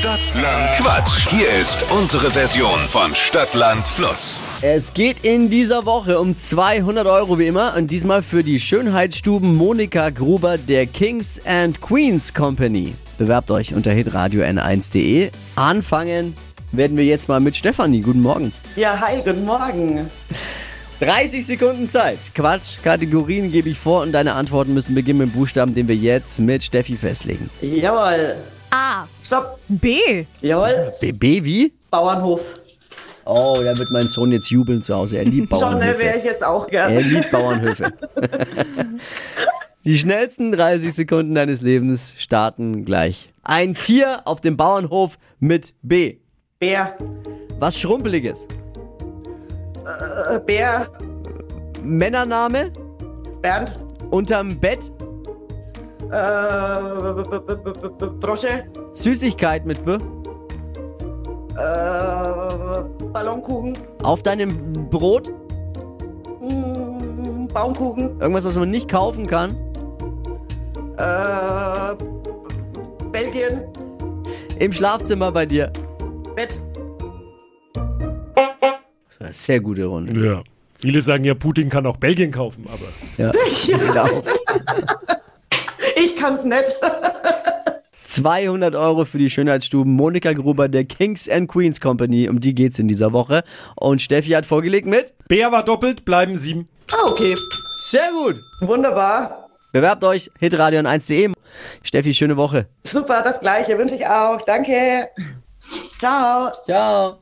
Stadtland Quatsch. Hier ist unsere Version von Stadtland Fluss. Es geht in dieser Woche um 200 Euro wie immer und diesmal für die Schönheitsstuben Monika Gruber der Kings and Queens Company. Bewerbt euch unter hitradio n1.de. Anfangen werden wir jetzt mal mit Stefanie. Guten Morgen. Ja, hi, guten Morgen. 30 Sekunden Zeit. Quatsch, Kategorien gebe ich vor und deine Antworten müssen beginnen mit dem Buchstaben, den wir jetzt mit Steffi festlegen. Jawohl. Stopp. B. Jawohl. BB wie? Bauernhof. Oh, da wird mein Sohn jetzt jubeln zu Hause. Er liebt Schon ne, wäre Bauernhöfe. ich jetzt auch Er gern. liebt Bauernhöfe. Die schnellsten 30 Sekunden deines Lebens starten gleich. Ein Tier auf dem Bauernhof mit B. Bär. Was Schrumpeliges. Äh, Bär. Männername. Bernd. Unterm Bett. Äh, Brosche. Süßigkeit mit B. Äh, Ballonkuchen. Auf deinem Brot. Mm, Baumkuchen. Irgendwas, was man nicht kaufen kann. Äh, Belgien. Im Schlafzimmer bei dir. Bett. Sehr gute Runde. Ja. Viele sagen ja, Putin kann auch Belgien kaufen, aber Ja, genau. Kann's nicht. 200 Euro für die Schönheitsstuben Monika Gruber der Kings and Queens Company. Um die geht's in dieser Woche. Und Steffi hat vorgelegt mit. Bär war doppelt, bleiben sieben. Ah, okay. Sehr gut. Wunderbar. Bewerbt euch hitradio 1.de. Steffi, schöne Woche. Super, das gleiche wünsche ich auch. Danke. Ciao. Ciao.